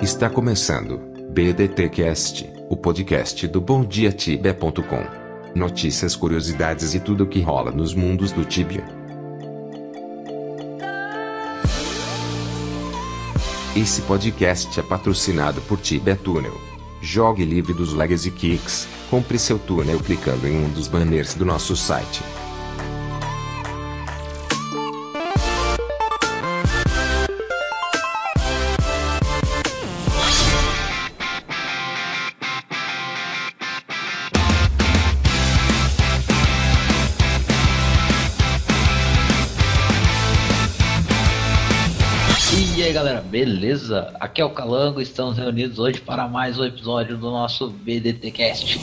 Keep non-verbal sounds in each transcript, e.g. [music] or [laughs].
Está começando BDTcast, o podcast do BomDiaTibia.com. Notícias, curiosidades e tudo o que rola nos mundos do Tibia. Esse podcast é patrocinado por Tibia Tunnel. Jogue livre dos Legacy Kicks. Compre seu túnel clicando em um dos banners do nosso site. Aí galera, beleza? Aqui é o Calango, estamos reunidos hoje para mais um episódio do nosso BDTcast.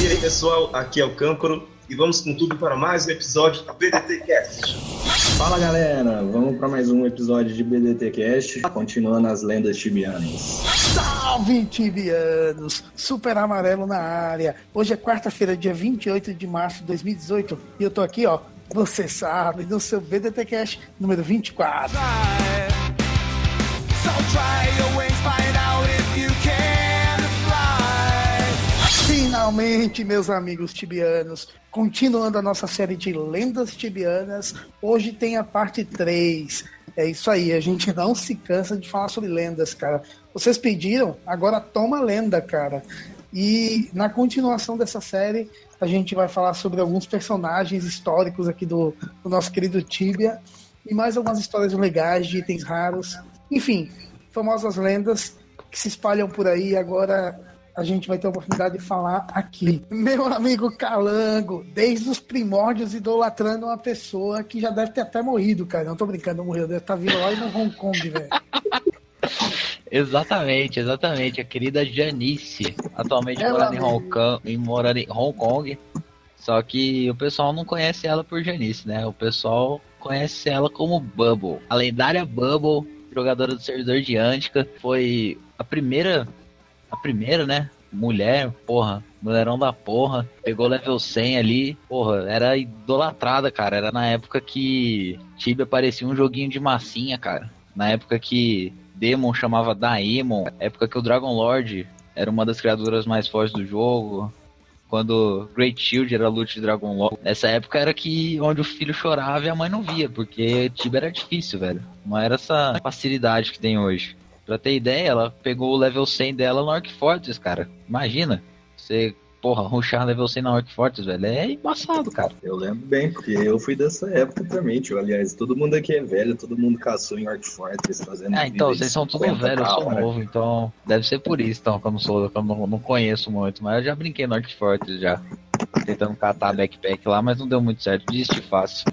E aí pessoal, aqui é o Câncoro e vamos com tudo para mais um episódio da BDT Cast. Fala galera, vamos para mais um episódio de BDT Cast, continuando as lendas tibianas. Salve, tibianos! Super amarelo na área. Hoje é quarta-feira, dia 28 de março de 2018 e eu tô aqui, ó, você sabe, no seu BDT Cash número 24. Finalmente, meus amigos tibianos, continuando a nossa série de lendas tibianas, hoje tem a parte 3. É isso aí, a gente não se cansa de falar sobre lendas, cara. Vocês pediram, agora toma lenda, cara. E na continuação dessa série, a gente vai falar sobre alguns personagens históricos aqui do, do nosso querido Tibia e mais algumas histórias legais de itens raros. Enfim, famosas lendas que se espalham por aí. Agora a gente vai ter a oportunidade de falar aqui. Meu amigo Calango, desde os primórdios idolatrando uma pessoa que já deve ter até morrido, cara. Não tô brincando, não morreu, deve estar vindo lá no Hong Kong, velho. [laughs] Exatamente, exatamente. A querida Janice, atualmente Ela morando em Hong. Kong, morando em Hong Kong. Só que o pessoal não conhece ela por Janice, né? O pessoal conhece ela como Bubble. A lendária Bubble, jogadora do servidor de Antica, foi a primeira, a primeira, né? Mulher, porra, mulherão da porra, pegou level 100 ali, porra, era idolatrada, cara. Era na época que Tibia parecia um joguinho de massinha, cara. Na época que Demon chamava Daemon, época que o Dragon Lord era uma das criaturas mais fortes do jogo, quando Great Shield era loot de Dragon Lord. Nessa época era que onde o filho chorava e a mãe não via, porque Tibia era difícil, velho. Não era essa facilidade que tem hoje. Pra ter ideia, ela pegou o level 100 dela no Orc Fortress, cara. Imagina, você, porra, rushar level 100 na Orc Fortress, velho, é embaçado, cara. Eu lembro bem, porque eu fui dessa época também, tio. Aliás, todo mundo aqui é velho, todo mundo caçou em Orc Fortress fazendo. Ah, então, vocês são tudo 50 velho, eu sou novo, então deve ser por isso, então, que eu não sou, que eu não, não conheço muito, mas eu já brinquei no Orc Fortress já. Tentando catar backpack lá, mas não deu muito certo, desisti fácil.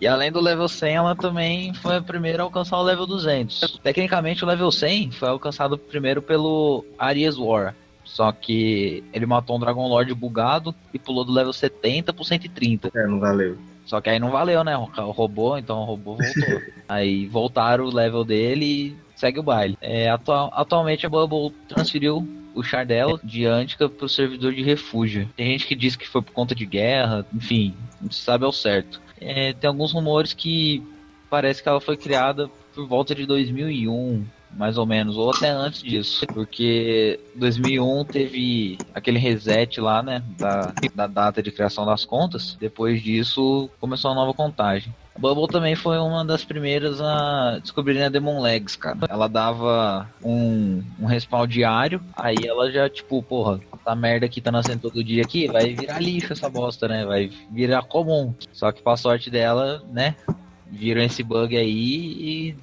E além do level 100, ela também foi a primeira a alcançar o level 200. Tecnicamente, o level 100 foi alcançado primeiro pelo Aries War. Só que ele matou um Dragon Lord bugado e pulou do level 70 pro 130. É, não valeu. Só que aí não valeu, né? O robô, então o robô voltou. [laughs] aí voltaram o level dele e segue o baile. É, atual- atualmente a Bubble transferiu o char dela de Antica pro servidor de refúgio. Tem gente que diz que foi por conta de guerra, enfim, não se sabe ao certo. É, tem alguns rumores que parece que ela foi criada por volta de 2001, mais ou menos, ou até antes disso, porque 2001 teve aquele reset lá, né, da, da data de criação das contas. Depois disso, começou a nova contagem. A Bubble também foi uma das primeiras a descobrirem a Demon Legs, cara. Ela dava um, um respawn diário, aí ela já, tipo, porra, essa merda aqui tá nascendo todo dia aqui, vai virar lixo essa bosta, né? Vai virar comum. Só que pra sorte dela, né, viram esse bug aí e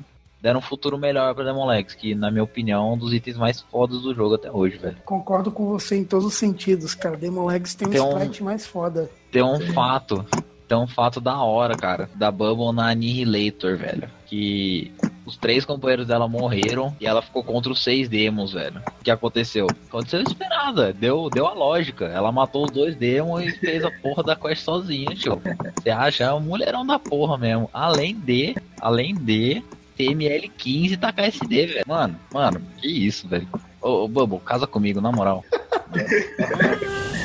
deram um futuro melhor pra Demon Legs, que na minha opinião é um dos itens mais fodas do jogo até hoje, velho. Concordo com você em todos os sentidos, cara. Demon Legs tem um Tem um- sprite mais foda. Tem um fato, tem um fato da hora, cara, da Bubble na Annihilator, velho, que os três companheiros dela morreram e ela ficou contra os seis demos, velho. O que aconteceu? Aconteceu esperado, velho. deu, deu a lógica. Ela matou os dois demos e fez a porra da quest sozinha, tio. Você acha? É um mulherão da porra mesmo. Além de, além de TML15 e tacar SD, velho. Mano, mano, que isso, velho. Ô, ô Bubble, casa comigo, na moral. [laughs]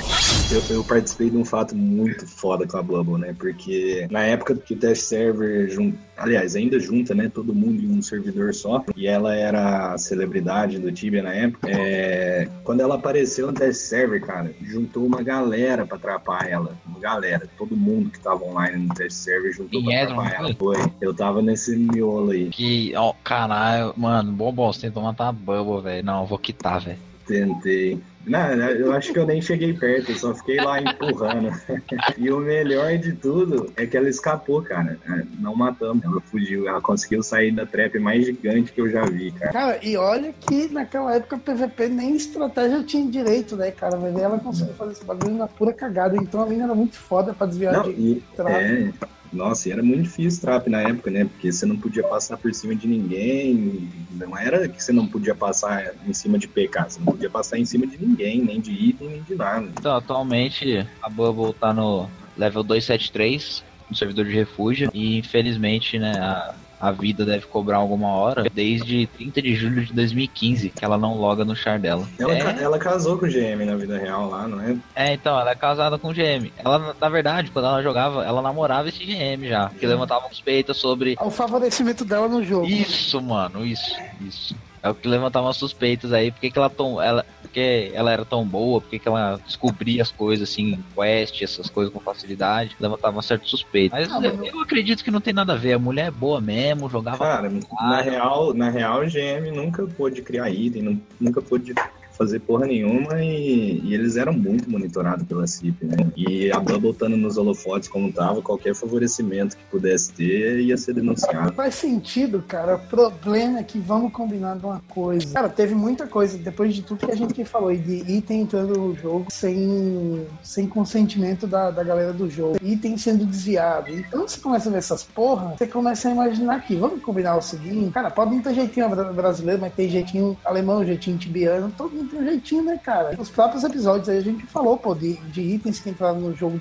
Eu, eu, participei de um fato muito foda com a Bubble, né? Porque na época que o test server, jun... aliás, ainda junta, né? Todo mundo em um servidor só, e ela era a celebridade do Tibia na época. É... Quando ela apareceu no test server, cara, juntou uma galera pra atrapar ela. Uma galera. Todo mundo que tava online no test server juntou pra atrapar ela. Foi. Eu tava nesse miolo aí. Que, ó, caralho, mano, bom, bom, você tentou matar a Bubble, velho. Não, eu vou quitar, velho. Tentei. Não, eu acho que eu nem cheguei perto, eu só fiquei lá empurrando. [laughs] e o melhor de tudo é que ela escapou, cara. É, não matamos, ela fugiu, ela conseguiu sair da trap mais gigante que eu já vi, cara. Cara, e olha que naquela época o PVP nem estratégia tinha direito, né, cara? Mas ela conseguiu fazer esse bagulho na pura cagada, então a mina era muito foda pra desviar não, de e, é, nossa, e era muito difícil trap na época, né? Porque você não podia passar por cima de ninguém. Não era que você não podia passar em cima de PK, você não podia passar em cima de ninguém, nem de item, nem de nada. Então, atualmente a Bubble tá no level 273, no servidor de refúgio, e infelizmente, né, a a vida deve cobrar alguma hora, desde 30 de julho de 2015, que ela não loga no char dela. Ela, é... ela casou com o GM na vida real lá, não é? É, então, ela é casada com o GM. Ela, na verdade, quando ela jogava, ela namorava esse GM já, que levantava suspeita sobre... O favorecimento dela no jogo. Isso, mano, isso, isso. É o que levantava suspeitas aí, porque que ela tão. Ela, porque ela era tão boa, porque que ela descobria as coisas assim, quest, essas coisas com facilidade, levantava uma certa suspeita. Mas ah, eu, eu, acredito que não tem nada a ver. A mulher é boa mesmo, jogava. Cara, na real, na real, o GM nunca pôde criar item, nunca pôde fazer porra nenhuma e, e, eles eram muito monitorados pela CIP, né? E a Bubble estando nos holofotes como tava, qualquer favorecimento que pudesse ter ia ser denunciado. Faz sentido, cara. O problema é que vamos combinar de uma coisa. Cara, teve muita coisa, depois de tudo que a gente falou, de item entrando no jogo sem, sem consentimento da, da galera do jogo, item sendo desviado. Então você começa a ver essas porra, você começa a imaginar que vamos combinar o seguinte, cara, pode não ter jeitinho brasileiro, mas tem jeitinho alemão, jeitinho tibiano, todo mundo tem um jeitinho, né, cara? Nos próprios episódios aí a gente falou, pô, de, de itens que entraram no jogo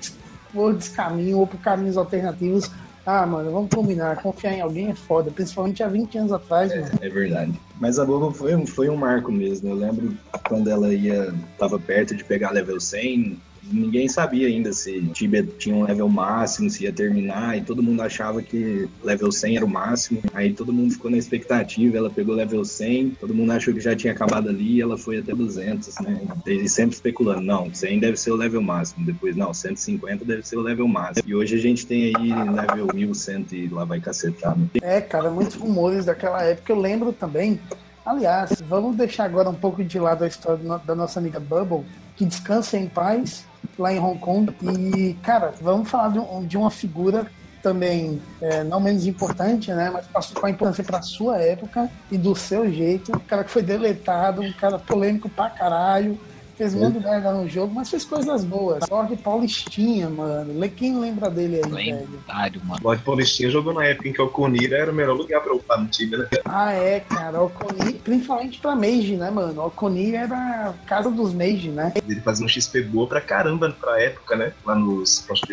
por descaminho ou por caminhos alternativos. Ah, mano, vamos combinar. Confiar em alguém é foda, principalmente há 20 anos atrás, é, mano. É verdade. Mas a Boba foi, foi um marco mesmo. Eu lembro quando ela ia, tava perto de pegar level 100, ninguém sabia ainda se Tibia tinha um level máximo, se ia terminar, e todo mundo achava que level 100 era o máximo. Aí todo mundo ficou na expectativa, ela pegou level 100, todo mundo achou que já tinha acabado ali e ela foi até 200, né? E sempre especulando, não, 100 deve ser o level máximo, depois, não, 150 deve ser o level máximo. E hoje a gente tem aí level 1100 e lá vai cacetar. Né? É, cara, muitos rumores daquela época. Eu lembro também Aliás, vamos deixar agora um pouco de lado a história da nossa amiga Bubble, que descansa em paz lá em Hong Kong. E, cara, vamos falar de, de uma figura também é, não menos importante, né? Mas passou com a importância para sua época e do seu jeito. Um cara que foi deletado, um cara polêmico pra caralho, Fez muito merda no jogo, mas fez coisas boas. Lorde Paulistinha, mano. Quem lembra dele aí, Lendário, mano. Lorde Paulistinha jogou na época em que o Conir era o melhor lugar pra upar no time, né? Ah, é, cara. O Conir, principalmente pra Mage, né, mano? O Conir era a casa dos Mage, né? Ele fazia um XP boa pra caramba pra época, né? Lá nos Post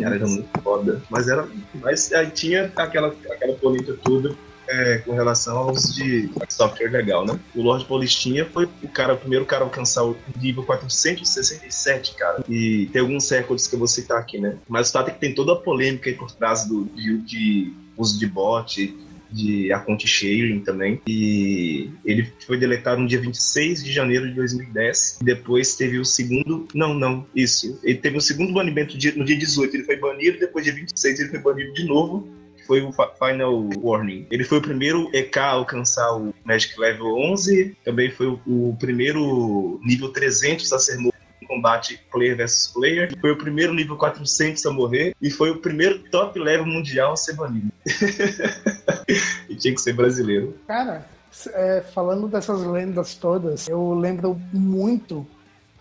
Era muito foda. Mas era. Mas aí tinha aquela, aquela política toda é, com relação aos de software legal, né? O Lord Polistinha foi o cara, o primeiro cara a alcançar o nível 467, cara. E tem alguns recordes que eu vou citar aqui, né? Mas o fato é que tem toda a polêmica aí por trás do, de, de uso de bot, de account sharing também. E ele foi deletado no dia 26 de janeiro de 2010. E depois teve o segundo. Não, não, isso. Ele teve o segundo banimento no dia 18. Ele foi banido, depois dia 26 ele foi banido de novo foi o Final Warning. Ele foi o primeiro EK a alcançar o Magic Level 11, também foi o primeiro nível 300 a ser em combate player versus player, foi o primeiro nível 400 a morrer e foi o primeiro top level mundial a ser banido. [laughs] e tinha que ser brasileiro. Cara, é, falando dessas lendas todas, eu lembro muito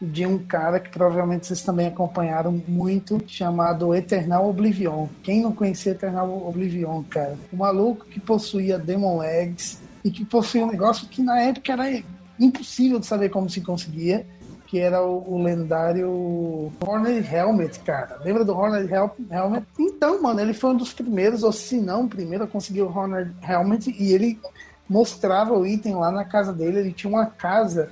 de um cara que provavelmente vocês também acompanharam muito, chamado Eternal Oblivion. Quem não conhecia Eternal Oblivion, cara? O maluco que possuía Demon Legs e que possuía um negócio que na época era impossível de saber como se conseguia, que era o, o lendário Horned Helmet, cara. Lembra do Horned Helmet? Então, mano, ele foi um dos primeiros, ou se não, o primeiro a conseguir o Horned Helmet e ele mostrava o item lá na casa dele. Ele tinha uma casa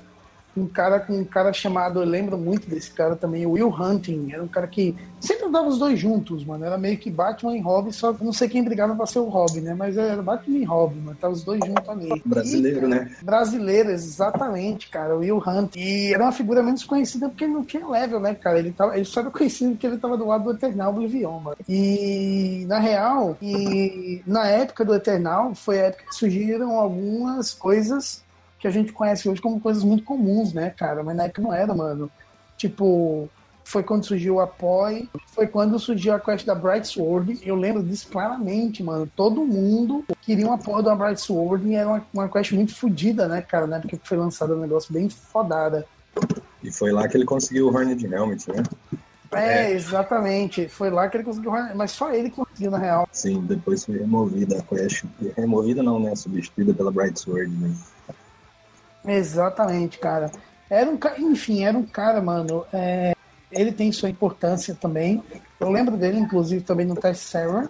um cara com um cara chamado, eu lembro muito desse cara também, o Will Hunting. Era um cara que sempre andava os dois juntos, mano. Era meio que Batman e Robin, só não sei quem brigava pra ser o Robin, né? Mas era Batman e Robin, mano. Tava os dois juntos ali. Brasileiro, e, né? Brasileiro, exatamente, cara. O Will Hunting. E era uma figura menos conhecida porque ele não tinha level, né, cara? Ele, tava, ele só era conhecido porque ele tava do lado do Eternal Oblivion, mano. E, na real, e na época do Eternal, foi a época que surgiram algumas coisas que a gente conhece hoje como coisas muito comuns, né, cara? Mas na época não era, mano. Tipo, foi quando surgiu o Apoy, foi quando surgiu a quest da Bright Sword. Eu lembro disso claramente, mano. Todo mundo queria uma porra da Bright Sword e era uma, uma quest muito fodida, né, cara? Na época que foi lançado um negócio bem fodada. E foi lá que ele conseguiu o Horned Helmet, né? É, exatamente. Foi lá que ele conseguiu, mas só ele conseguiu, na real. Sim, depois foi removida a quest. Removida não, né? Substituída pela Bright Sword, né? Exatamente, cara. Era um enfim, era um cara, mano. É, ele tem sua importância também. Eu lembro dele, inclusive, também no Test Server.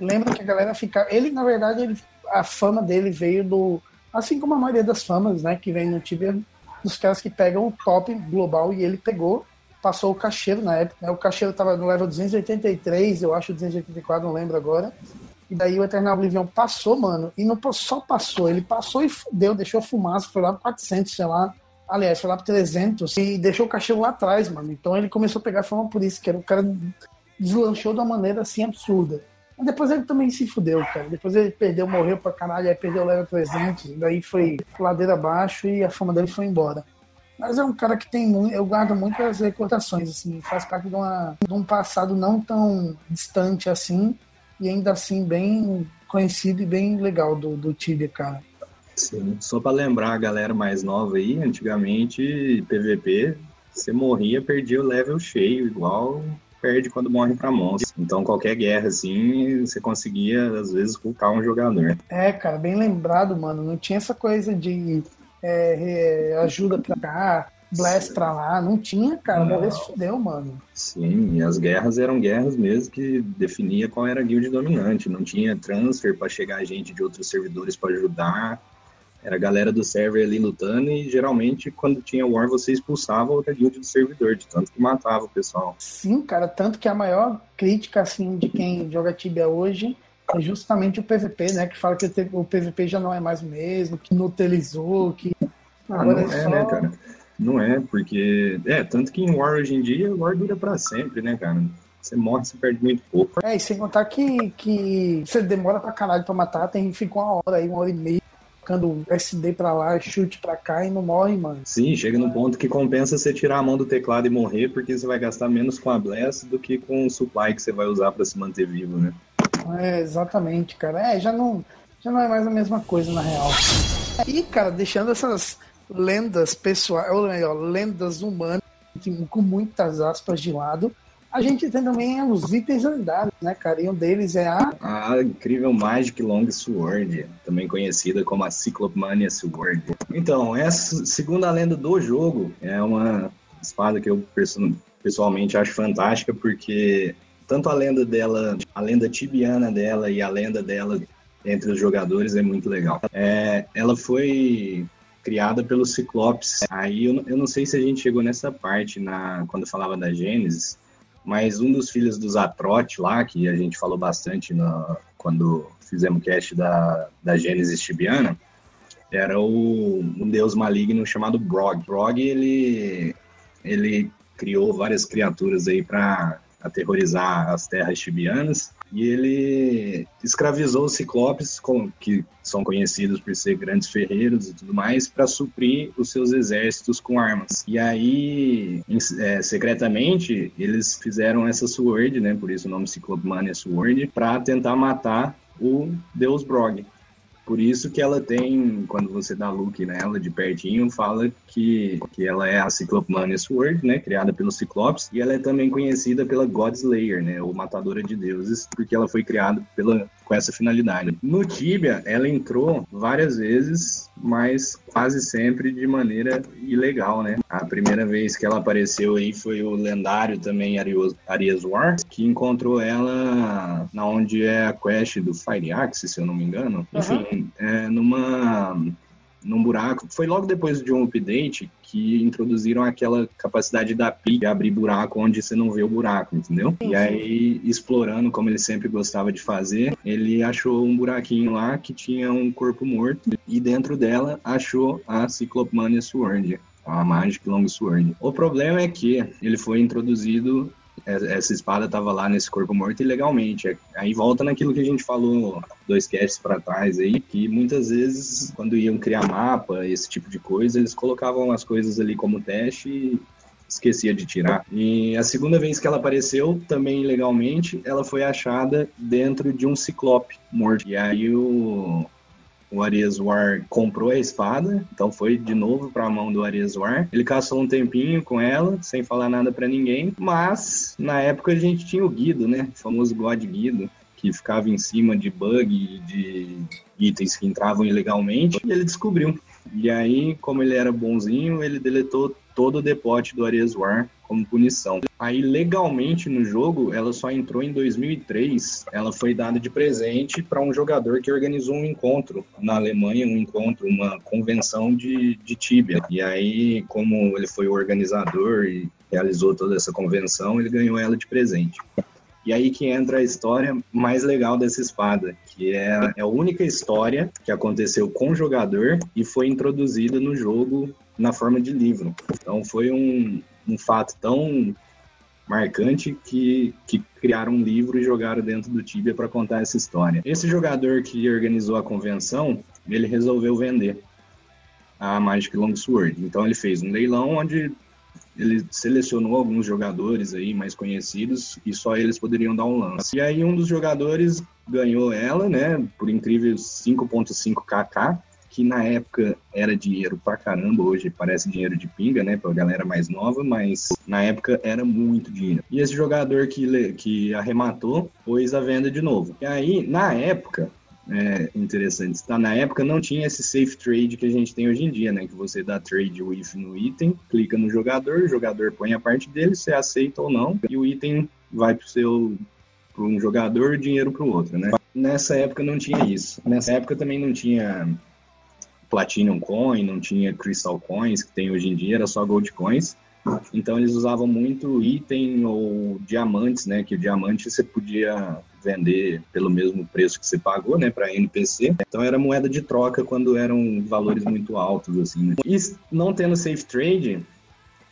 Lembro que a galera ficava. Ele, na verdade, ele, a fama dele veio do. Assim como a maioria das famas, né, que vem no Tibia, dos caras que pegam o top global e ele pegou, passou o cacheiro na época. Né, o cacheiro tava no level 283, eu acho 284, não lembro agora. E daí o Eternal Oblivion passou, mano, e não só passou, ele passou e fudeu, deixou fumaça, foi lá pra 400, sei lá. Aliás, foi lá pra 300 e deixou o cachorro lá atrás, mano. Então ele começou a pegar fama por isso, que era o cara deslanchou de uma maneira assim absurda. Mas depois ele também se fudeu, cara. Depois ele perdeu, morreu pra caralho, aí perdeu o level 300, daí foi ladeira abaixo e a fama dele foi embora. Mas é um cara que tem muito. Eu guardo muitas recordações, assim, faz parte de, uma, de um passado não tão distante assim, e ainda assim bem conhecido e bem legal do, do Tibia, cara. Sim, só para lembrar a galera mais nova aí, antigamente PVP, você morria, perdia o level cheio, igual perde quando morre para monstro. Então qualquer guerra assim, você conseguia às vezes culpar um jogador. É, cara, bem lembrado, mano. Não tinha essa coisa de é, ajuda pra cá, Blast pra lá, não tinha, cara, morrer se fudeu, mano. Sim, e as guerras eram guerras mesmo que definia qual era a guild dominante, não tinha transfer para chegar gente de outros servidores para ajudar, era a galera do server ali lutando e geralmente quando tinha war você expulsava outra guild do servidor, de tanto que matava o pessoal. Sim, cara, tanto que a maior crítica assim de quem joga Tibia hoje é justamente o PVP, né, que fala que o PVP já não é mais o mesmo, que nutelizou, que ah, não é, é só... né, cara? Não é, porque. É, tanto que em War hoje em dia, War dura pra sempre, né, cara? Você morre, você perde muito pouco. É, e sem contar que, que você demora pra caralho pra matar, tem fica uma hora aí, uma hora e meia, ficando SD pra lá, chute pra cá e não morre, mano. Sim, chega num ponto que compensa você tirar a mão do teclado e morrer, porque você vai gastar menos com a Blast do que com o supply que você vai usar pra se manter vivo, né? É, exatamente, cara. É, já não, já não é mais a mesma coisa, na real. E, cara, deixando essas lendas pessoais, ou melhor, lendas humanas, com muitas aspas de lado. A gente tem também os itens lendários, né, cara? E um deles é a. A incrível Magic Long Sword, também conhecida como a Cyclopmania Sword. Então, essa segunda lenda do jogo é uma espada que eu pessoalmente acho fantástica, porque tanto a lenda dela, a lenda tibiana dela e a lenda dela entre os jogadores é muito legal. É, ela foi criada pelo Ciclopes. Aí eu, eu não sei se a gente chegou nessa parte na quando falava da Gênesis, mas um dos filhos dos Atrote lá, que a gente falou bastante no, quando fizemos cast da, da Gênesis tibiana, era o, um deus maligno chamado Brog. Brog, ele, ele criou várias criaturas aí para aterrorizar as terras tibianas e ele escravizou os ciclopes, que são conhecidos por ser grandes ferreiros e tudo mais, para suprir os seus exércitos com armas. E aí, é, secretamente, eles fizeram essa sword, né, por isso o nome Ciclopmania Sword, para tentar matar o deus Brog. Por isso que ela tem, quando você dá look nela de pertinho, fala que, que ela é a Cyclopmania Sword, né, criada pelo Ciclopes, e ela é também conhecida pela God Slayer, né, ou Matadora de Deuses, porque ela foi criada pela, com essa finalidade. No Tibia, ela entrou várias vezes, mas quase sempre de maneira ilegal, né? A primeira vez que ela apareceu aí foi o lendário também Arias War, que encontrou ela na onde é a quest do Fire Axe, se eu não me engano. Enfim, é, numa num buraco. Foi logo depois de um update que introduziram aquela capacidade da PI de abrir buraco onde você não vê o buraco, entendeu? E aí, explorando como ele sempre gostava de fazer, ele achou um buraquinho lá que tinha um corpo morto e dentro dela achou a Cyclopmania Sword a Magic Long Sword. O problema é que ele foi introduzido essa espada estava lá nesse corpo morto ilegalmente. Aí volta naquilo que a gente falou dois casts para trás aí, que muitas vezes quando iam criar mapa, esse tipo de coisa, eles colocavam as coisas ali como teste e esquecia de tirar. E a segunda vez que ela apareceu, também ilegalmente, ela foi achada dentro de um ciclope morto. E aí o o Ariaswar comprou a espada, então foi de novo para a mão do Ariaswar. Ele caçou um tempinho com ela, sem falar nada para ninguém, mas na época a gente tinha o Guido, né? O famoso God Guido, que ficava em cima de bug, de itens que entravam ilegalmente, e ele descobriu. E aí, como ele era bonzinho, ele deletou todo o depote do Areswar como punição. Aí, legalmente no jogo, ela só entrou em 2003. Ela foi dada de presente para um jogador que organizou um encontro na Alemanha, um encontro, uma convenção de, de Tibia. E aí, como ele foi o organizador e realizou toda essa convenção, ele ganhou ela de presente. E aí que entra a história mais legal dessa espada, que é, é a única história que aconteceu com o jogador e foi introduzida no jogo na forma de livro. Então foi um, um fato tão marcante que, que criaram um livro e jogaram dentro do Tibia para contar essa história. Esse jogador que organizou a convenção, ele resolveu vender a Magic Longsword. Então ele fez um leilão onde ele selecionou alguns jogadores aí mais conhecidos e só eles poderiam dar um lance. E aí um dos jogadores ganhou ela, né, por incrível 5.5 kk, que na época era dinheiro pra caramba, hoje parece dinheiro de pinga, né, pra galera mais nova, mas na época era muito dinheiro. E esse jogador que, que arrematou pôs a venda de novo. E aí, na época, é interessante, tá? Na época não tinha esse safe trade que a gente tem hoje em dia, né? Que você dá trade with no item, clica no jogador, o jogador põe a parte dele, você aceita ou não, e o item vai pro seu para um jogador, dinheiro para o outro, né? Nessa época não tinha isso. Nessa época também não tinha Platinum Coin, não tinha Crystal Coins, que tem hoje em dia, era só Gold Coins. Então eles usavam muito item ou diamantes, né? Que o diamante você podia vender pelo mesmo preço que você pagou, né, para NPC. Então era moeda de troca quando eram valores muito altos, assim. Né? E não tendo safe trade,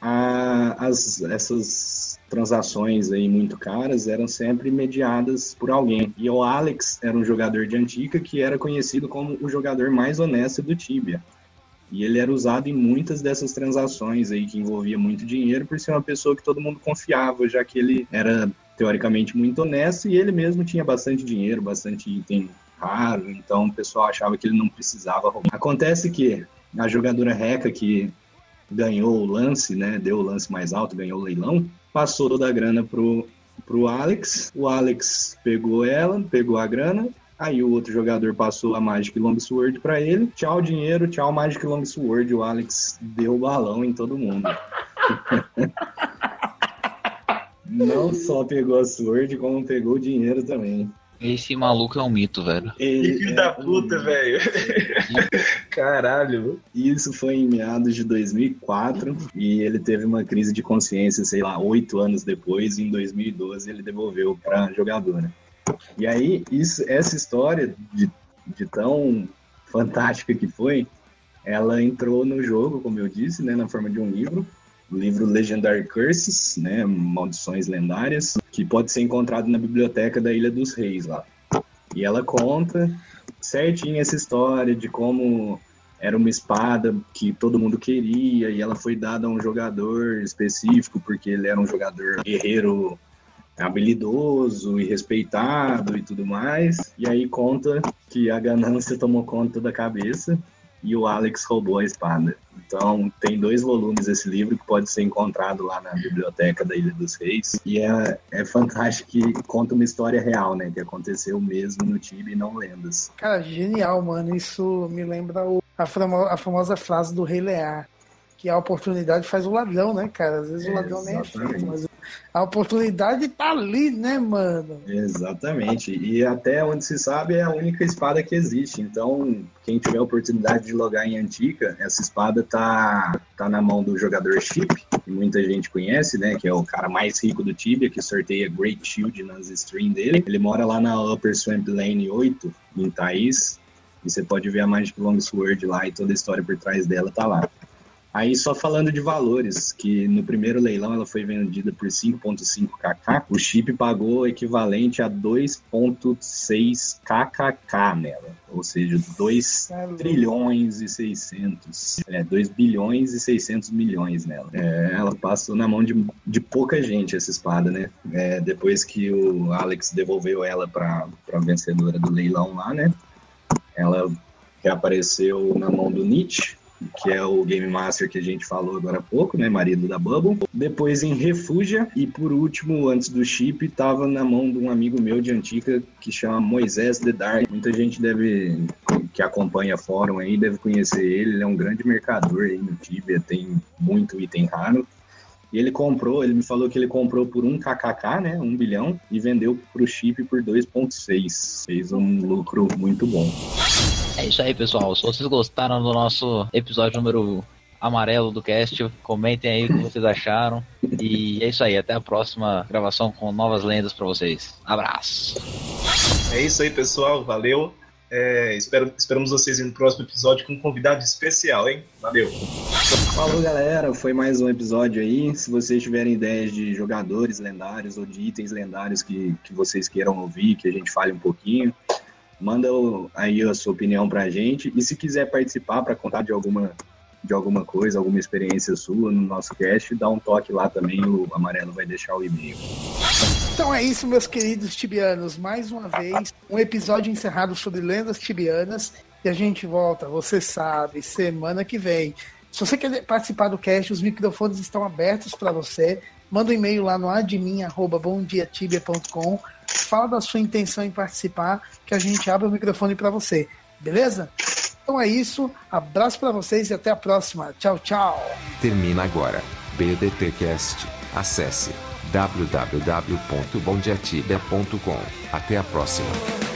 a, as, essas transações aí muito caras eram sempre mediadas por alguém. E o Alex era um jogador de Antica que era conhecido como o jogador mais honesto do Tibia. E ele era usado em muitas dessas transações aí que envolvia muito dinheiro por ser uma pessoa que todo mundo confiava, já que ele era teoricamente muito honesto e ele mesmo tinha bastante dinheiro, bastante item raro, então o pessoal achava que ele não precisava roubar. Acontece que a jogadora Reca, que ganhou o lance, né, deu o lance mais alto, ganhou o leilão, passou toda a grana pro, pro Alex, o Alex pegou ela, pegou a grana, aí o outro jogador passou a Magic Longsword para ele, tchau dinheiro, tchau Magic Longsword, o Alex deu o balão em todo mundo. [laughs] Não só pegou a Sword, como pegou o dinheiro também. Esse maluco é um mito, velho. Ele que filho é da puta, um... velho. [laughs] Caralho. Isso foi em meados de 2004 e ele teve uma crise de consciência, sei lá, oito anos depois, e em 2012 ele devolveu pra jogadora. E aí, isso, essa história de, de tão fantástica que foi, ela entrou no jogo, como eu disse, né, na forma de um livro, o livro Legendary Curses, né, Maldições Lendárias, que pode ser encontrado na biblioteca da Ilha dos Reis lá. E ela conta certinho essa história de como era uma espada que todo mundo queria e ela foi dada a um jogador específico porque ele era um jogador guerreiro habilidoso e respeitado e tudo mais. E aí conta que a ganância tomou conta da cabeça e o Alex roubou a espada. Então, tem dois volumes esse livro que pode ser encontrado lá na biblioteca da Ilha dos Reis. E é, é fantástico que conta uma história real, né? Que aconteceu mesmo no Tibia e não lendas. Cara, genial, mano. Isso me lembra o, a, famo, a famosa frase do Rei Lear. Que a oportunidade faz o ladrão, né, cara? Às vezes é, o ladrão nem é feito, mas A oportunidade tá ali, né, mano? Exatamente. E até onde se sabe é a única espada que existe. Então, quem tiver a oportunidade de logar em Antica, essa espada tá, tá na mão do jogador Chip, que muita gente conhece, né? Que é o cara mais rico do Tibia, que sorteia Great Shield nas streams dele. Ele mora lá na Upper Swamp Lane 8, em Thaís. E você pode ver a Magic Longsword lá e toda a história por trás dela tá lá. Aí só falando de valores, que no primeiro leilão ela foi vendida por 5.5 kk, o chip pagou equivalente a 2.6 kkk nela, ou seja, 2 é trilhões e 600, é, 2 bilhões e 600 milhões nela. É, ela passou na mão de, de pouca gente essa espada, né? É, depois que o Alex devolveu ela para a vencedora do leilão lá, né? Ela reapareceu na mão do Nietzsche, que é o Game Master que a gente falou agora há pouco, né, marido da Bubble. Depois em Refúgia e por último, antes do chip, estava na mão de um amigo meu de antiga que chama Moisés The Dark. Muita gente deve que acompanha fórum aí deve conhecer ele, ele é um grande mercador aí no Tibia, tem muito item raro. E ele comprou, ele me falou que ele comprou por 1 kkk, né, 1 bilhão, e vendeu para o chip por 2.6. Fez um lucro muito bom. É isso aí, pessoal. Se vocês gostaram do nosso episódio número amarelo do cast, comentem aí o que vocês acharam. E é isso aí, até a próxima gravação com novas lendas para vocês. Abraço. É isso aí, pessoal. Valeu. É, espero, esperamos vocês no próximo episódio com um convidado especial, hein? Valeu. Falou, galera. Foi mais um episódio aí. Se vocês tiverem ideias de jogadores lendários ou de itens lendários que, que vocês queiram ouvir, que a gente fale um pouquinho, manda aí a sua opinião pra gente. E se quiser participar para contar de alguma de alguma coisa, alguma experiência sua no nosso cast, dá um toque lá também, o Amarelo vai deixar o e-mail. Então é isso, meus queridos tibianos. Mais uma vez, um episódio encerrado sobre lendas tibianas. E a gente volta, você sabe, semana que vem. Se você quer participar do cast, os microfones estão abertos para você. Manda um e-mail lá no admin.bomdiatibia.com. Fala da sua intenção em participar, que a gente abre o microfone para você. Beleza? Então é isso. Abraço para vocês e até a próxima. Tchau, tchau. Termina agora. BDTcast. Acesse www.bondiatibia.com. Até a próxima.